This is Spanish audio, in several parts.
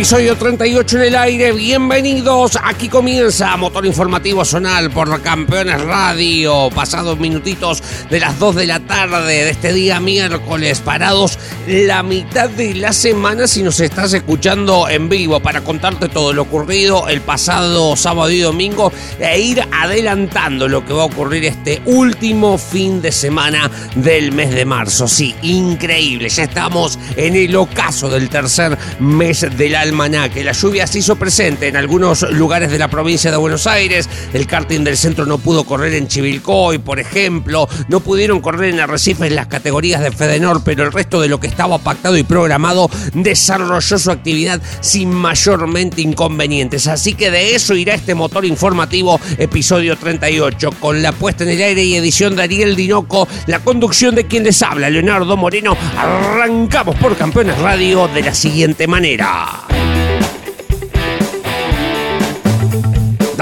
Episodio 38 en el aire, bienvenidos. Aquí comienza Motor Informativo Zonal por Campeones Radio. Pasados minutitos de las 2 de la tarde de este día miércoles, parados la mitad de la semana si nos estás escuchando en vivo para contarte todo lo ocurrido el pasado sábado y domingo e ir adelantando lo que va a ocurrir este último fin de semana del mes de marzo. Sí, increíble. Ya estamos en el ocaso del tercer mes del almanaque. La lluvia se hizo presente en algunos lugares de la provincia de Buenos Aires. El karting del centro no pudo correr en Chivilcoy, por ejemplo. No pudieron correr en Arrecife en las categorías de Fedenor, pero el resto de lo que estaba pactado y programado desarrolló su actividad sin mayormente inconvenientes. Así que de eso irá este motor informativo, episodio 38, con la puesta en el aire y edición de Ariel Dinoco, la conducción de quien les habla, Leonardo Moreno. Arrancamos por Campeones Radio de la siguiente manera. Bye.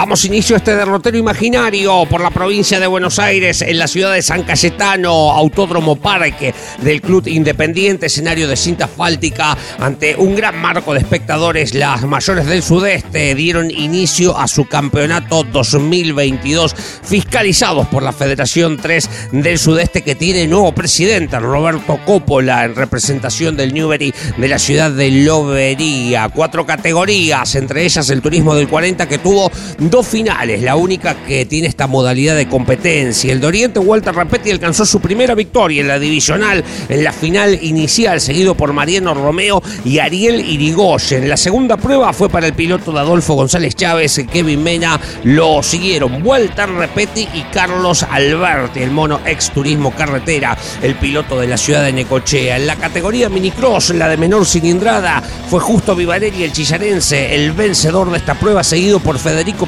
Damos inicio a este derrotero imaginario por la provincia de Buenos Aires, en la ciudad de San Cayetano, Autódromo Parque del Club Independiente, escenario de cinta asfáltica, ante un gran marco de espectadores. Las mayores del sudeste dieron inicio a su campeonato 2022, fiscalizados por la Federación 3 del Sudeste, que tiene nuevo presidente, Roberto Coppola, en representación del Newbery de la ciudad de Lobería. Cuatro categorías, entre ellas el turismo del 40, que tuvo dos finales, la única que tiene esta modalidad de competencia. El de Oriente Walter Rapetti alcanzó su primera victoria en la divisional, en la final inicial, seguido por Mariano Romeo y Ariel Irigoyen. La segunda prueba fue para el piloto de Adolfo González Chávez, Kevin Mena lo siguieron Walter Rapetti y Carlos Alberti, el mono ex turismo carretera, el piloto de la ciudad de Necochea. En la categoría minicross, la de menor cilindrada, fue Justo Vivarelli el chillarense, el vencedor de esta prueba, seguido por Federico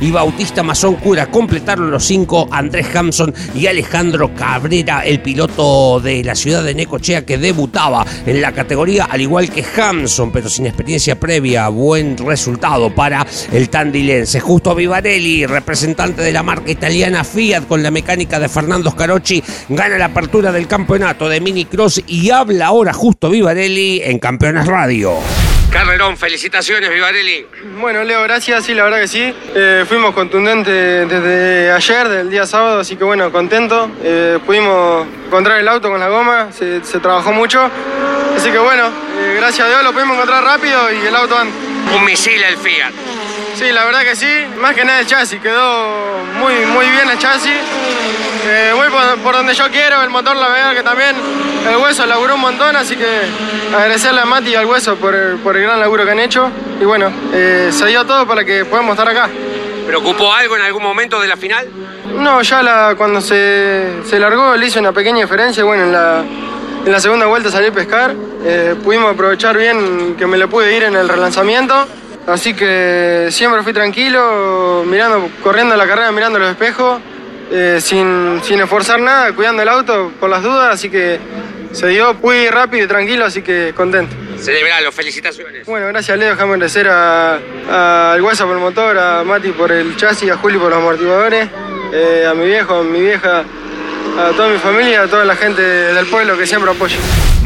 Y Bautista Mazón Cura. Completaron los cinco Andrés Hampson y Alejandro Cabrera, el piloto de la ciudad de Necochea que debutaba en la categoría, al igual que Hampson, pero sin experiencia previa. Buen resultado para el tandilense. Justo Vivarelli, representante de la marca italiana Fiat con la mecánica de Fernando Scarocci, gana la apertura del campeonato de minicross y habla ahora Justo Vivarelli en Campeones Radio. Carrerón, felicitaciones, Vivarelli. Bueno, Leo, gracias, sí, la verdad que sí. Eh, fuimos contundentes desde ayer, del día sábado, así que bueno, contento. Eh, pudimos encontrar el auto con la goma, se, se trabajó mucho. Así que bueno, eh, gracias a Dios lo pudimos encontrar rápido y el auto anda. Un misil el Fiat. Sí, la verdad que sí, más que nada el chasis, quedó muy, muy bien el chasis. Voy por, por donde yo quiero, el motor la verdad que también, el hueso laburó un montón, así que agradecerle a Mati y al hueso por el, por el gran laburo que han hecho. Y bueno, eh, se dio todo para que podamos estar acá. ¿Preocupó algo en algún momento de la final? No, ya la, cuando se, se largó le hice una pequeña diferencia, bueno, en la, en la segunda vuelta salí a pescar, eh, pudimos aprovechar bien que me le pude ir en el relanzamiento. Así que siempre fui tranquilo, mirando, corriendo la carrera, mirando los espejos, eh, sin, sin esforzar nada, cuidando el auto por las dudas, así que se dio, ir rápido y tranquilo, así que contento. Celebralo, felicitaciones. Bueno, gracias Leo, déjame agradecer a- al Hueso por el motor, a Mati por el chasis, a Juli por los amortiguadores, eh, a mi viejo, a mi vieja, a toda mi familia, a toda la gente del pueblo que siempre apoya.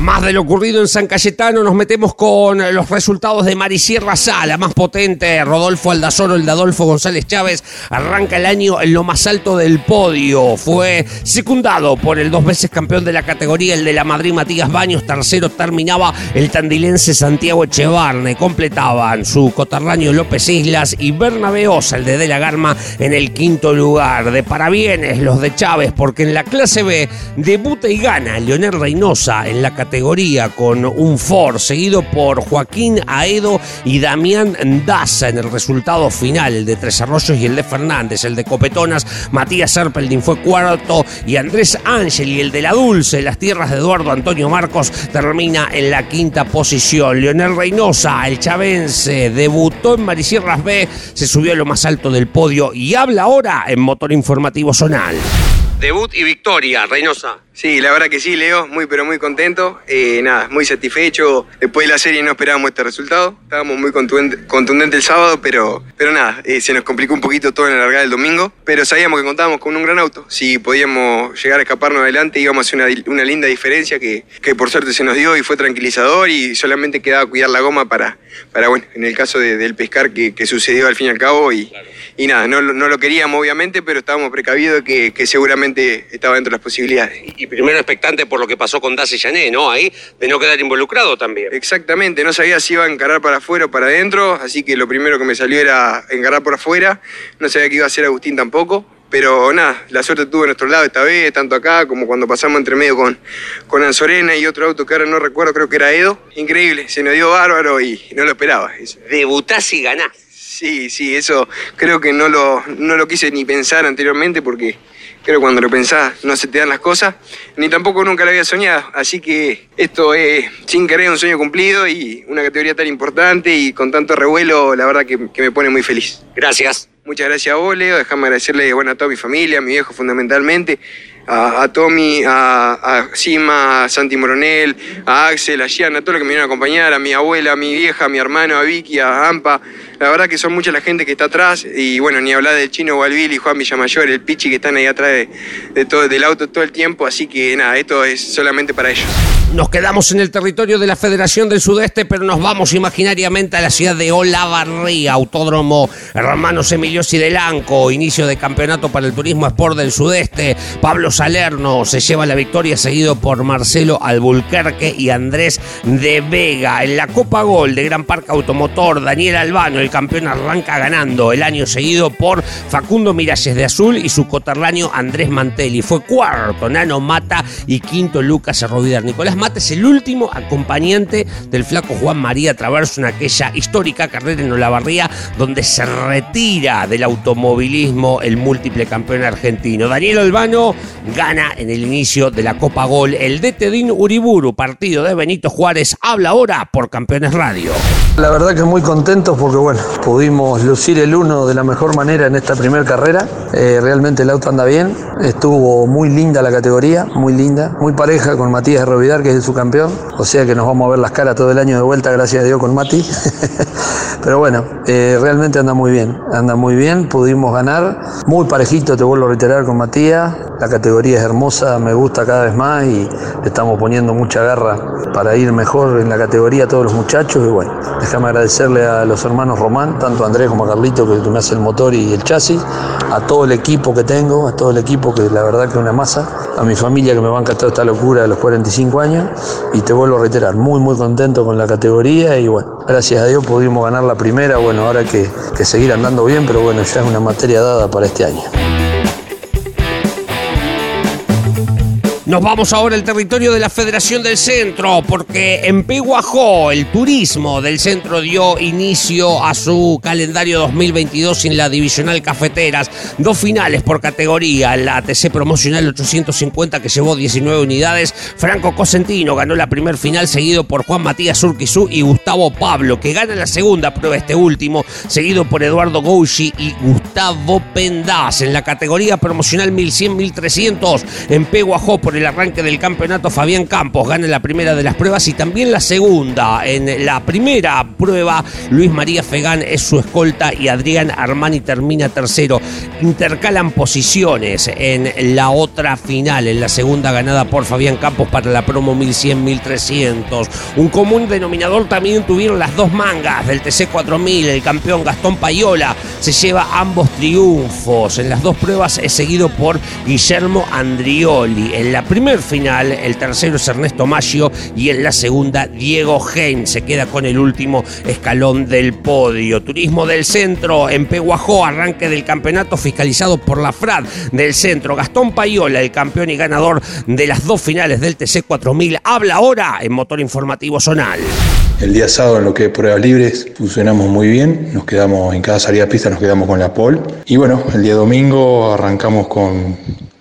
Más de lo ocurrido en San Cayetano, nos metemos con los resultados de Marisierra Sala, más potente, Rodolfo Aldazoro, el de Adolfo González Chávez, arranca el año en lo más alto del podio. Fue secundado por el dos veces campeón de la categoría, el de la Madrid Matías Baños, tercero terminaba el tandilense Santiago Echevarne, completaban su cotarraño López Islas y Bernabé Osa, el de De la Garma, en el quinto lugar. De parabienes los de Chávez, porque en la clase B debuta y gana Leonel Reynosa en la categoría categoría con un Ford, seguido por Joaquín Aedo y Damián Daza en el resultado final, de Tres Arroyos y el de Fernández, el de Copetonas, Matías Serpeldin fue cuarto y Andrés Ángel y el de La Dulce, las tierras de Eduardo Antonio Marcos, termina en la quinta posición. Leonel Reynosa, el chavense, debutó en Marisierras B, se subió a lo más alto del podio y habla ahora en Motor Informativo Zonal. Debut y victoria, Reynosa. Sí, la verdad que sí, Leo, muy pero muy contento. Eh, nada, muy satisfecho. Después de la serie no esperábamos este resultado. Estábamos muy contundentes el sábado, pero, pero nada, eh, se nos complicó un poquito todo en la largada del domingo. Pero sabíamos que contábamos con un gran auto. Si podíamos llegar a escaparnos adelante, íbamos a hacer una, una linda diferencia que, que, por suerte se nos dio y fue tranquilizador y solamente quedaba cuidar la goma para, para bueno, en el caso del pescar que, que, sucedió al fin y al cabo. Y, y nada, no, no, lo queríamos obviamente, pero estábamos precavidos que, que seguramente estaba dentro de las posibilidades y primero expectante por lo que pasó con Dace Llané, ¿no? Ahí, de no quedar involucrado también. Exactamente, no sabía si iba a encarar para afuera o para adentro, así que lo primero que me salió era encarar por afuera. No sabía que iba a ser Agustín tampoco. Pero nada, la suerte tuvo a nuestro lado esta vez, tanto acá como cuando pasamos entre medio con, con Anzorena y otro auto que ahora no recuerdo, creo que era Edo. Increíble, se nos dio bárbaro y no lo esperaba. Debutás y ganás. Sí, sí, eso creo que no lo, no lo quise ni pensar anteriormente porque Creo que cuando lo pensás no se te dan las cosas, ni tampoco nunca lo había soñado. Así que esto es, sin querer, un sueño cumplido y una categoría tan importante y con tanto revuelo, la verdad que, me pone muy feliz. Gracias. Muchas gracias a vos, Leo. Déjame agradecerle bueno, a toda mi familia, a mi viejo fundamentalmente, a, Tommy, a, a, Sima, a Santi Moronel, a Axel, a Gian, a todo lo que me vinieron a acompañar, a mi abuela, a mi vieja, a mi hermano, a Vicky, a Ampa, la verdad que son mucha la gente que está atrás y bueno, ni hablar del chino Gualvili, Juan Villamayor, el Pichi que están ahí atrás de, todo, del auto todo el tiempo, así que nada, esto es solamente para ellos. Nos quedamos en el territorio de la Federación del Sudeste, pero nos vamos imaginariamente a la ciudad de Olavarría, Autódromo Hermanos Emilios y Delanco, inicio de campeonato para el turismo Sport del Sudeste. Pablo Salerno se lleva la victoria, seguido por Marcelo Albulquerque y Andrés de Vega. En la Copa Gol de Gran Parque Automotor, Daniel Albano, el campeón, arranca ganando el año seguido por Facundo Miralles de Azul y su coterráneo Andrés Mantelli. Fue cuarto Nano Mata y quinto Lucas Arrovidar. Nicolás Mate es el último acompañante del flaco Juan María Traverso en aquella histórica carrera en Olavarría donde se retira del automovilismo el múltiple campeón argentino. Daniel Albano gana en el inicio de la Copa Gol. El de Tedín Uriburu, partido de Benito Juárez, habla ahora por Campeones Radio. La verdad que muy contento porque bueno, pudimos lucir el uno de la mejor manera en esta primera carrera. Eh, realmente el auto anda bien, estuvo muy linda la categoría, muy linda, muy pareja con Matías Rovidar, que es su campeón. O sea que nos vamos a ver las caras todo el año de vuelta, gracias a Dios, con Mati. Pero bueno, eh, realmente anda muy bien, anda muy bien, pudimos ganar. Muy parejito, te vuelvo a reiterar, con Matías. La categoría es hermosa, me gusta cada vez más y estamos poniendo mucha garra para ir mejor en la categoría todos los muchachos. Y bueno, déjame agradecerle a los hermanos Román, tanto a Andrés como a Carlito, que me hace el motor y el chasis, a todo el equipo que tengo, a todo el equipo que la verdad que es una masa, a mi familia que me banca toda esta locura de los 45 años y te vuelvo a reiterar, muy muy contento con la categoría y bueno, gracias a Dios pudimos ganar la primera, bueno, ahora que, que seguir andando bien, pero bueno, ya es una materia dada para este año. Nos vamos ahora al territorio de la Federación del Centro, porque en Peguajó el turismo del centro dio inicio a su calendario 2022 en la divisional Cafeteras. Dos finales por categoría, la ATC Promocional 850 que llevó 19 unidades. Franco Cosentino ganó la primer final, seguido por Juan Matías Urquizú y Gustavo Pablo, que gana la segunda prueba este último, seguido por Eduardo Gouchi y Gustavo Pendaz. En la categoría promocional 1100-1300 en Peguajó por el arranque del campeonato, Fabián Campos gana la primera de las pruebas y también la segunda. En la primera prueba, Luis María Fegán es su escolta y Adrián Armani termina tercero. Intercalan posiciones en la otra final, en la segunda ganada por Fabián Campos para la promo 1100-1300. Un común denominador también tuvieron las dos mangas del TC 4000. El campeón Gastón Payola se lleva ambos triunfos. En las dos pruebas es seguido por Guillermo Andrioli. En la primer final, el tercero es Ernesto Maggio y en la segunda Diego Hein se queda con el último escalón del podio. Turismo del Centro en Peguajó, arranque del campeonato fiscalizado por la FRAD del Centro. Gastón Payola, el campeón y ganador de las dos finales del TC 4000, habla ahora en Motor Informativo Zonal. El día sábado en lo que es pruebas libres funcionamos muy bien, nos quedamos en cada salida de pista nos quedamos con la pole y bueno, el día domingo arrancamos con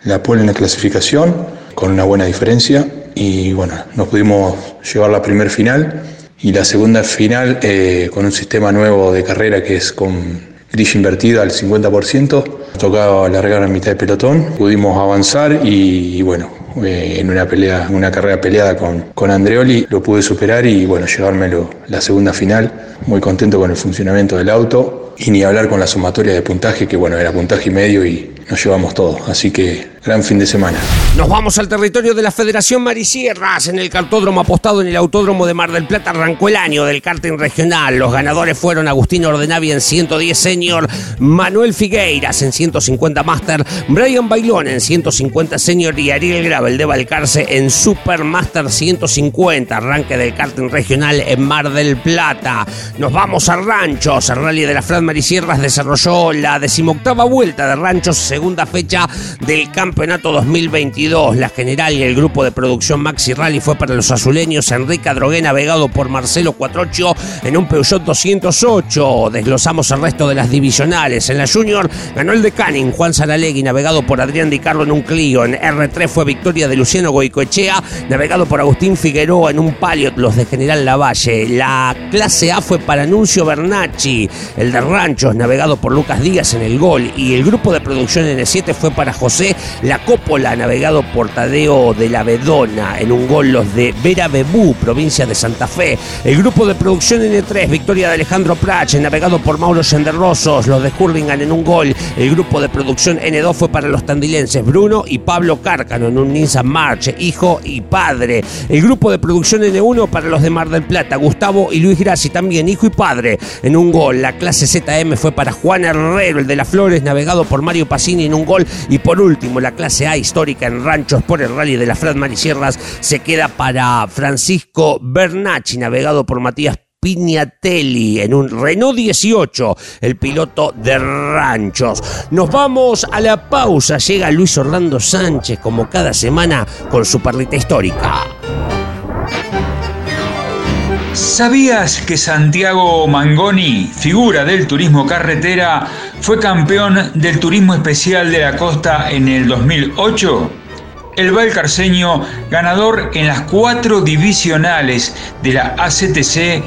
la pole en la clasificación con una buena diferencia y bueno, nos pudimos llevar la primer final y la segunda final eh, con un sistema nuevo de carrera que es con gris invertida al 50%. Tocaba largar a mitad de pelotón, pudimos avanzar y, y bueno, eh, en una pelea, una carrera peleada con, con Andreoli, lo pude superar y bueno, llevármelo la segunda final. Muy contento con el funcionamiento del auto y ni hablar con la sumatoria de puntaje, que bueno, era puntaje y medio y nos llevamos todo. Así que gran fin de semana. Nos vamos al territorio de la Federación Marisierras. En el cartódromo apostado en el Autódromo de Mar del Plata arrancó el año del karting regional. Los ganadores fueron Agustín Ordenavi en 110 Senior, Manuel Figueiras en 150 Master, Brian Bailón en 150 Senior y Ariel Gravel de Balcarce en Super Master 150. Arranque del karting regional en Mar del Plata. Nos vamos a Ranchos. El Rally de la Fran Marisierras desarrolló la decimoctava vuelta de Ranchos, segunda fecha del campeonato Campeonato 2022. La general y el grupo de producción Maxi Rally fue para los azuleños Enrique Adrogué, navegado por Marcelo Cuatrocho en un Peugeot 208. Desglosamos el resto de las divisionales. En la Junior ganó el de Canning, Juan Saralegui, navegado por Adrián Di Carlo en un Clio. En R3 fue victoria de Luciano Goicoechea, navegado por Agustín Figueroa en un Paliot, los de General Lavalle. La clase A fue para Anuncio Bernacci, el de Ranchos, navegado por Lucas Díaz en el gol. Y el grupo de producción N7 fue para José la Cópola, navegado por Tadeo de la Bedona, en un gol los de Vera Bebú, provincia de Santa Fe. El grupo de producción N3, victoria de Alejandro Prach, navegado por Mauro Senderrosos, los de Hurlingham en un gol. El grupo de producción N2 fue para los tandilenses Bruno y Pablo Cárcano en un Nissan March, hijo y padre. El grupo de producción N1 para los de Mar del Plata, Gustavo y Luis Grassi también, hijo y padre, en un gol. La clase ZM fue para Juan Herrero, el de las Flores, navegado por Mario Pacini en un gol. Y por último, la clase A histórica en ranchos por el rally de la Frat Marisierras se queda para Francisco Bernacci, navegado por Matías Pignatelli en un Renault 18, el piloto de ranchos. Nos vamos a la pausa. Llega Luis Orlando Sánchez, como cada semana, con su perlita histórica. ¿Sabías que Santiago Mangoni, figura del turismo carretera, fue campeón del turismo especial de la costa en el 2008? El valcarceño, ganador en las cuatro divisionales de la ACTC,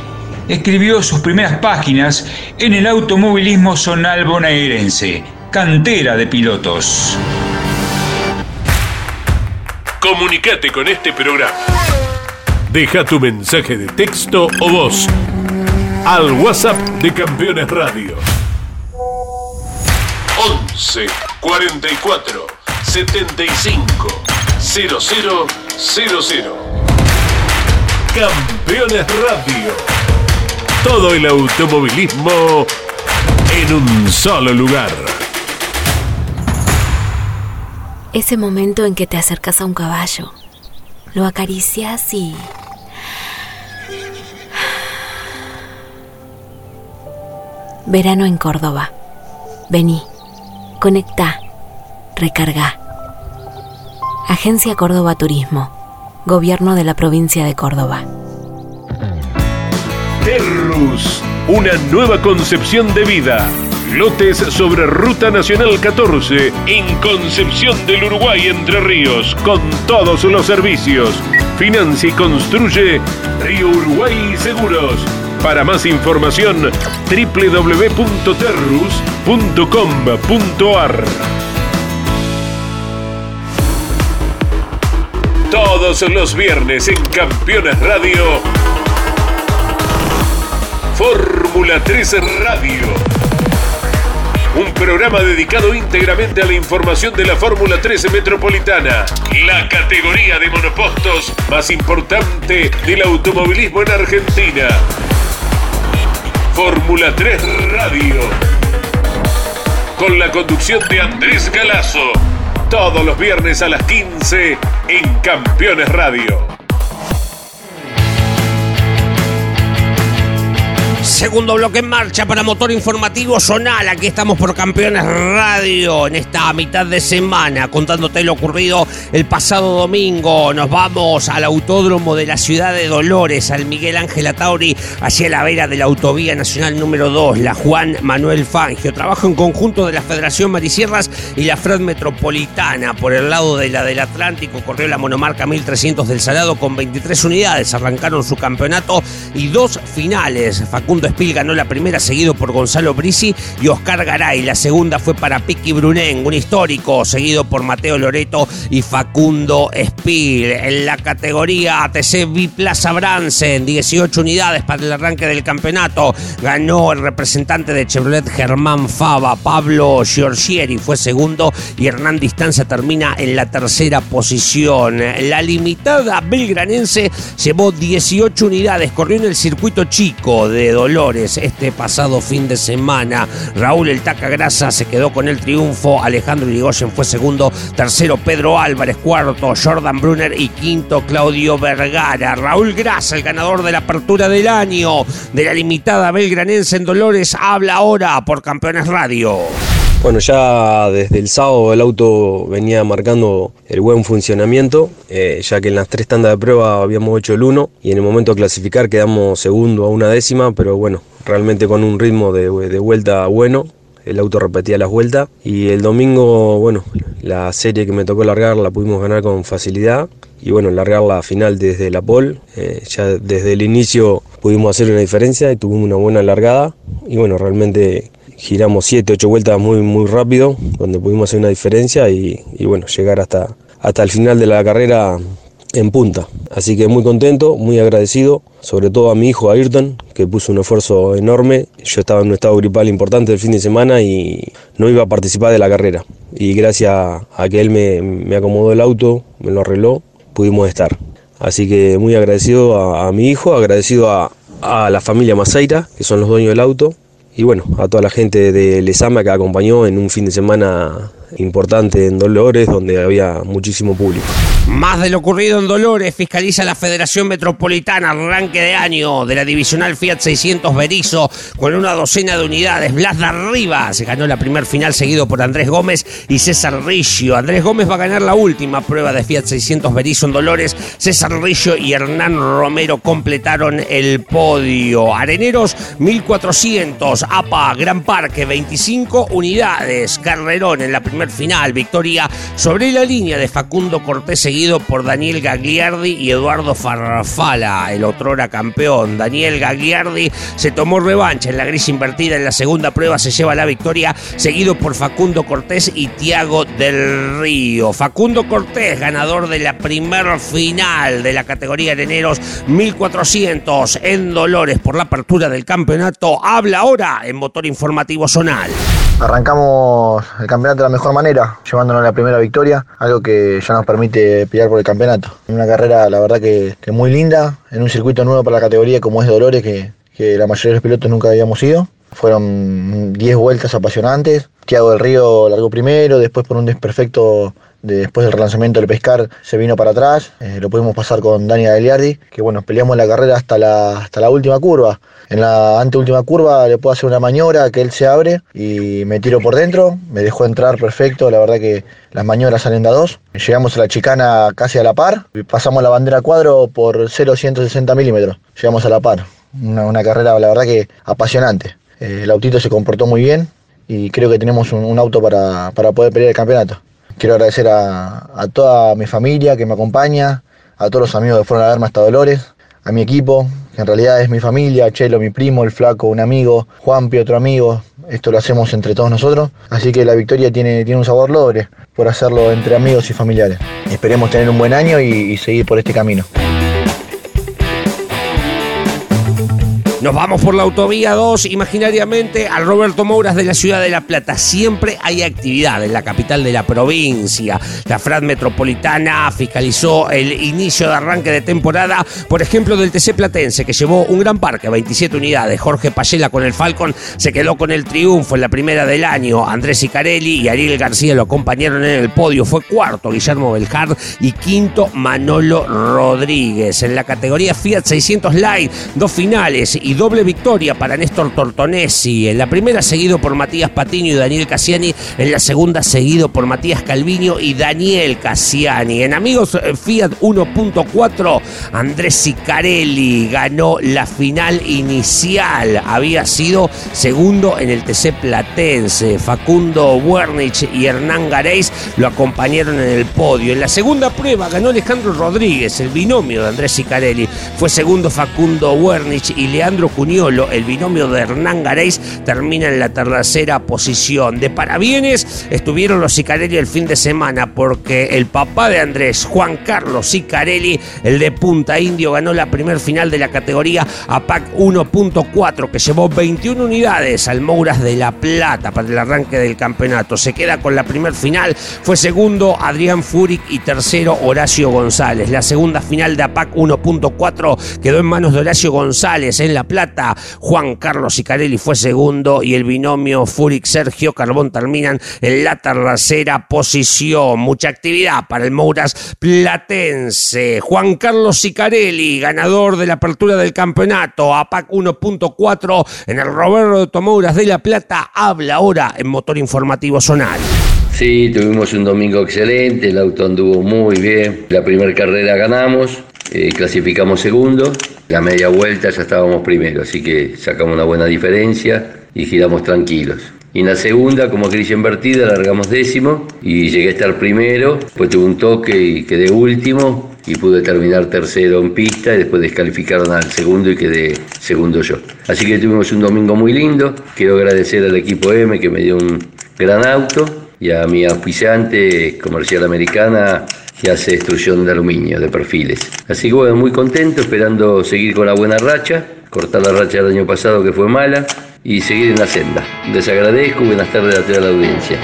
escribió sus primeras páginas en el automovilismo zonal bonaerense, cantera de pilotos. Comunicate con este programa Deja tu mensaje de texto o voz al WhatsApp de Campeones Radio. 11 44 75 0000. Campeones Radio. Todo el automovilismo en un solo lugar. Ese momento en que te acercas a un caballo, lo acaricias y Verano en Córdoba. Vení, conecta, recarga. Agencia Córdoba Turismo. Gobierno de la provincia de Córdoba. Terrus, una nueva concepción de vida. Lotes sobre Ruta Nacional 14 en Concepción del Uruguay Entre Ríos con todos los servicios. Financia y construye Río Uruguay Seguros. Para más información, www.terrus.com.ar. Todos los viernes en Campeones Radio. Fórmula 3 Radio. Un programa dedicado íntegramente a la información de la Fórmula 13 Metropolitana, la categoría de monopostos más importante del automovilismo en Argentina. Fórmula 3 Radio. Con la conducción de Andrés Galazo. Todos los viernes a las 15 en Campeones Radio. Segundo bloque en marcha para Motor Informativo Zonal. Aquí estamos por Campeones Radio en esta mitad de semana contándote lo ocurrido el pasado domingo. Nos vamos al autódromo de la ciudad de Dolores, al Miguel Ángel Atauri, hacia la vera de la Autovía Nacional número 2, la Juan Manuel Fangio. Trabajo en conjunto de la Federación Marisierras y la FRED Metropolitana. Por el lado de la del Atlántico corrió la monomarca 1300 del Salado con 23 unidades. Arrancaron su campeonato y dos finales. Facundo Espil ganó la primera, seguido por Gonzalo Brisi y Oscar Garay. La segunda fue para Piqui Brunén, un histórico, seguido por Mateo Loreto y Facundo Espil. En la categoría ATC Biplaza Bransen, 18 unidades para el arranque del campeonato. Ganó el representante de Chevrolet Germán Fava, Pablo Giorgieri, fue segundo y Hernán Distancia termina en la tercera posición. La limitada belgranense llevó 18 unidades, corrió en el circuito chico de Dolores este pasado fin de semana. Raúl El Taca Grasa se quedó con el triunfo. Alejandro Irigoyen fue segundo. Tercero Pedro Álvarez. Cuarto Jordan Brunner. Y quinto Claudio Vergara. Raúl Grasa, el ganador de la apertura del año de la limitada belgranense en Dolores, habla ahora por Campeones Radio. Bueno, ya desde el sábado el auto venía marcando el buen funcionamiento, eh, ya que en las tres tandas de prueba habíamos hecho el 1 y en el momento de clasificar quedamos segundo a una décima, pero bueno, realmente con un ritmo de, vuelta bueno. El auto repetía las vueltas y el domingo, bueno, la serie que me tocó largar la pudimos ganar con facilidad y bueno, largar la final desde la pole. Eh, ya desde el inicio pudimos hacer una diferencia y tuvimos una buena largada y bueno, realmente giramos 7, 8 vueltas muy, muy rápido, donde pudimos hacer una diferencia y, y, bueno, llegar hasta, hasta el final de la carrera en punta. Así que muy contento, muy agradecido, sobre todo a mi hijo Ayrton, que puso un esfuerzo enorme. Yo estaba en un estado gripal importante el fin de semana y no iba a participar de la carrera. Y gracias a que él me, me acomodó el auto, me lo arregló, pudimos estar. Así que muy agradecido a, a mi hijo, agradecido a, a la familia Maceira, que son los dueños del auto, y bueno, a toda la gente de Lesama que acompañó en un fin de semana importante en Dolores, donde había muchísimo público. Más de lo ocurrido en Dolores, fiscaliza la Federación Metropolitana, arranque de año de la divisional Fiat 600 Berizo, con una docena de unidades. Blas de Arriba se ganó la primer final, seguido por Andrés Gómez y César Riggio. Andrés Gómez va a ganar la última prueba de Fiat 600 Berizo en Dolores. César Riggio y Hernán Romero completaron el podio. Areneros 1400, APA Gran Parque 25 unidades. Carrerón en la primera final, victoria sobre la línea de Facundo Cortés, seguido por Daniel Gagliardi y Eduardo Farfala, el otrora campeón. Daniel Gagliardi se tomó revancha en la gris invertida en la segunda prueba, se lleva la victoria, seguido por Facundo Cortés y Tiago del Río. Facundo Cortés, ganador de la primer final de la categoría Areneros 1400 en Dolores por la apertura del campeonato, habla ahora en Motor Informativo Zonal. Arrancamos el campeonato de la mejor manera, llevándonos la primera victoria, algo que ya nos permite pelear por el campeonato. Una carrera, la verdad, que, muy linda, en un circuito nuevo para la categoría como es Dolores, que la mayoría de los pilotos nunca habíamos ido. Fueron 10 vueltas apasionantes. Tiago del Río largó primero, después por un desperfecto de, después del relanzamiento del pescar se vino para atrás. Eh, lo pudimos pasar con Dani Gagliardi, que bueno, peleamos la carrera hasta la, hasta la última curva. En la anteúltima curva le puedo hacer una maniobra que él se abre y me tiro por dentro. Me dejó entrar perfecto, la verdad que las maniobras salen de a dos. Llegamos a la chicana casi a la par. Pasamos la bandera cuadro por 0,160 milímetros. Llegamos a la par. Una, una carrera, la verdad que apasionante. Eh, el autito se comportó muy bien y creo que tenemos un, auto para, para, poder pelear el campeonato. Quiero agradecer a, a, toda mi familia que me acompaña, a todos los amigos que fueron a verme hasta Dolores, a mi equipo, que en realidad es mi familia, Chelo, mi primo, el flaco, un amigo, Juanpi, otro amigo. Esto lo hacemos entre todos nosotros. Así que la victoria tiene, tiene un sabor logre por hacerlo entre amigos y familiares. Esperemos tener un buen año y seguir por este camino. Nos vamos por la autovía 2, imaginariamente, al Roberto Mouras de la ciudad de La Plata. Siempre hay actividad en la capital de la provincia. La FRAD Metropolitana fiscalizó el inicio de arranque de temporada, por ejemplo, del TC Platense, que llevó un gran parque, 27 unidades. Jorge Payela con el Falcon se quedó con el triunfo en la primera del año. Andrés Icarelli y Ariel García lo acompañaron en el podio. Fue cuarto Guillermo Beljar y quinto Manolo Rodríguez. En la categoría Fiat 600 Light, dos finales y doble victoria para Néstor Tortonesi. En la primera seguido por Matías Patiño y Daniel Cassiani. En la segunda seguido por Matías Calviño y Daniel Cassiani. En amigos eh, Fiat 1.4, Andrés Sicarelli ganó la final inicial. Había sido segundo en el TC Platense. Facundo Wernich y Hernán Gareis lo acompañaron en el podio. En la segunda prueba ganó Alejandro Rodríguez, el binomio de Andrés Sicarelli. Fue segundo Facundo Wernich y Leandro Cuniolo, el binomio de Hernán Gareis, termina en la tercera posición. De parabienes estuvieron los Sicarelli el fin de semana porque el papá de Andrés, Juan Carlos Sicarelli, el de Punta Indio, ganó la primer final de la categoría APAC 1.4 que llevó 21 unidades al Mouras de La Plata para el arranque del campeonato. Se queda con la primer final, fue segundo Adrián Furic y tercero Horacio González. La segunda final de APAC 1.4 quedó en manos de Horacio González en La Plata. Juan Carlos Sicarelli fue segundo y el binomio Furic-Sergio Carbón terminan en la tercera posición. Mucha actividad para el Mouras Platense. Juan Carlos Sicarelli, ganador de la apertura del campeonato. APAC 1.4 en el Roberto Mouras de La Plata. Habla ahora en Motor Informativo Sonar. Sí, tuvimos un domingo excelente, el auto anduvo muy bien. La primera carrera ganamos, eh, clasificamos segundo, la media vuelta ya estábamos primero, así que sacamos una buena diferencia y giramos tranquilos. Y en la segunda, como grilla invertida, largamos décimo y llegué a estar primero, después tuve un toque y quedé último y pude terminar tercero en pista y después descalificaron al segundo y quedé segundo yo. Así que tuvimos un domingo muy lindo, quiero agradecer al equipo M que me dio un gran auto y a mi auspiciante comercial americana que hace destrucción de aluminio, de perfiles. Así que bueno, muy contento, esperando seguir con la buena racha, cortar la racha del año pasado que fue mala y seguir en la senda. Les agradezco, buenas tardes a toda la audiencia.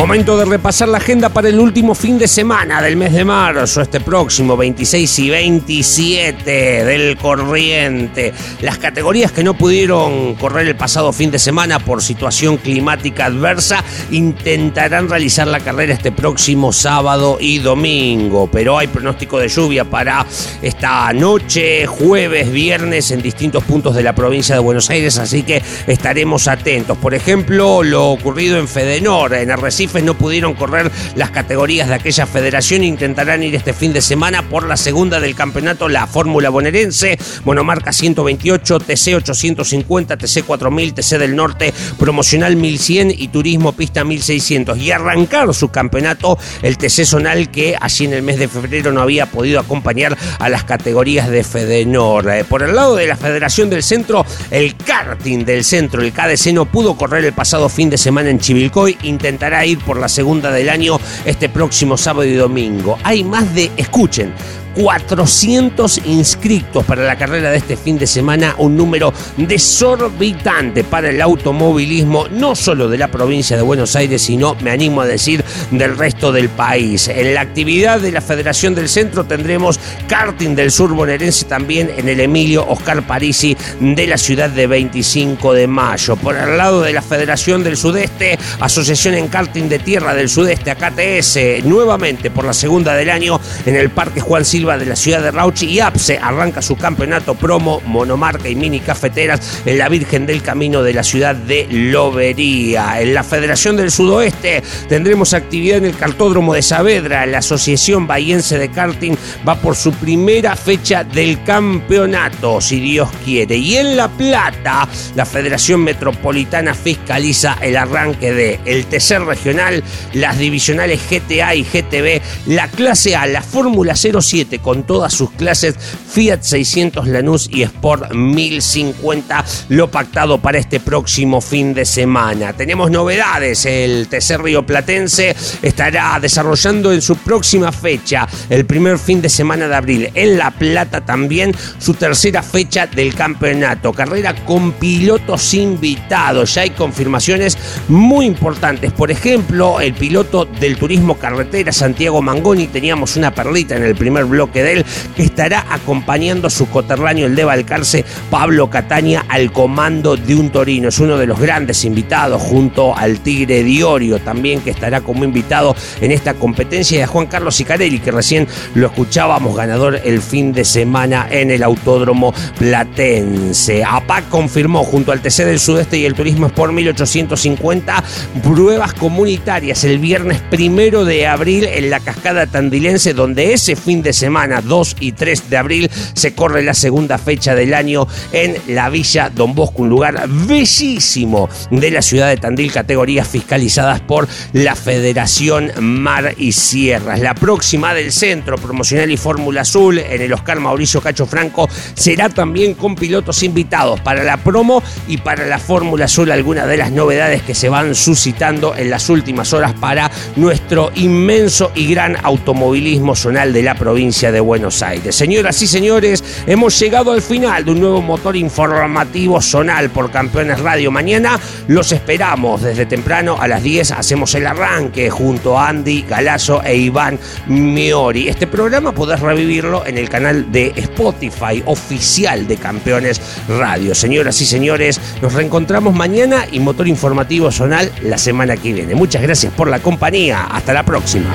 Momento de repasar la agenda para el último fin de semana del mes de marzo, este próximo 26 y 27 del corriente. Las categorías que no pudieron correr el pasado fin de semana por situación climática adversa intentarán realizar la carrera este próximo sábado y domingo, pero hay pronóstico de lluvia para esta noche, jueves, viernes en distintos puntos de la provincia de Buenos Aires, así que estaremos atentos. Por ejemplo, lo ocurrido en Fedenor, en Arrecife no pudieron correr las categorías de aquella federación. Intentarán ir este fin de semana por la segunda del campeonato, la Fórmula Bonaerense, monomarca 128, TC 850, TC 4000, TC del Norte, promocional 1100 y turismo pista 1600. Y arrancar su campeonato el TC Zonal que allí en el mes de febrero no había podido acompañar a las categorías de Fedenor. Eh, por el lado de la Federación del Centro, el karting del centro, el KDC no pudo correr el pasado fin de semana en Chivilcoy, intentará ir por la segunda del año este próximo sábado y domingo. Hay más de, escuchen, 400 inscritos para la carrera de este fin de semana, un número desorbitante para el automovilismo, no solo de la provincia de Buenos Aires, sino, me animo a decir, del resto del país. En la actividad de la Federación del Centro tendremos karting del sur bonaerense también en el Emilio Oscar Parisi de la ciudad de 25 de mayo. Por el lado de la Federación del Sudeste, Asociación en Karting de Tierra del Sudeste, AKTS, nuevamente por la segunda del año en el Parque Juan Silva de la ciudad de Rauchi y APSE arranca su campeonato promo, monomarca y mini cafeteras en la Virgen del Camino de la ciudad de Lobería. En la Federación del Sudoeste tendremos actividad en el cartódromo de Saavedra. La Asociación Bahiense de Karting va por su primera fecha del campeonato, si Dios quiere. Y en La Plata, la Federación Metropolitana fiscaliza el arranque de el tercer regional, las divisionales GTA y GTB, la clase A, la Fórmula 07 con todas sus clases Fiat 600 Lanús y Sport 1050, lo pactado para este próximo fin de semana. Tenemos novedades, el TC Río Platense estará desarrollando en su próxima fecha, el primer fin de semana de abril, en La Plata también, su tercera fecha del campeonato. Carrera con pilotos invitados. Ya hay confirmaciones muy importantes. Por ejemplo, el piloto del turismo carretera, Santiago Mangoni, teníamos una perlita en el primer bloque de que estará acompañando a su coterráneo, el de Balcarce, Pablo Cataña, al comando de un Torino. Es uno de los grandes invitados, junto al Tigre Diorio también, que estará como invitado en esta competencia, y a Juan Carlos Sicarelli, que recién lo escuchábamos, ganador el fin de semana en el Autódromo Platense. APAC confirmó junto al TC del Sudeste y el Turismo Sport 1850 pruebas comunitarias el viernes primero de abril en la cascada tandilense, donde ese fin de semana, 2 y 3 de abril, se corre la segunda fecha del año en la Villa Don Bosco, un lugar bellísimo de la ciudad de Tandil, categorías fiscalizadas por la Federación Mar y Sierras. La próxima del Centro Promocional y Fórmula Azul en el Oscar Mauricio Cacho Franco será también con pilotos invitados para la promo y para la Fórmula Azul, algunas de las novedades que se van suscitando en las últimas horas para nuestro inmenso y gran automovilismo zonal de la provincia de Buenos Aires. Señoras y señores, hemos llegado al final de un nuevo motor informativo zonal por Campeones Radio. Mañana los esperamos desde temprano a las 10. Hacemos el arranque junto a Andy Galazo e Iván Miori. Este programa podés revivirlo en el canal de Spotify oficial de Campeones Radio. Señoras y señores, nos reencontramos mañana y Motor Informativo Zonal la semana que viene. Muchas gracias por la compañía. Hasta la próxima.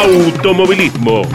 automovilismo.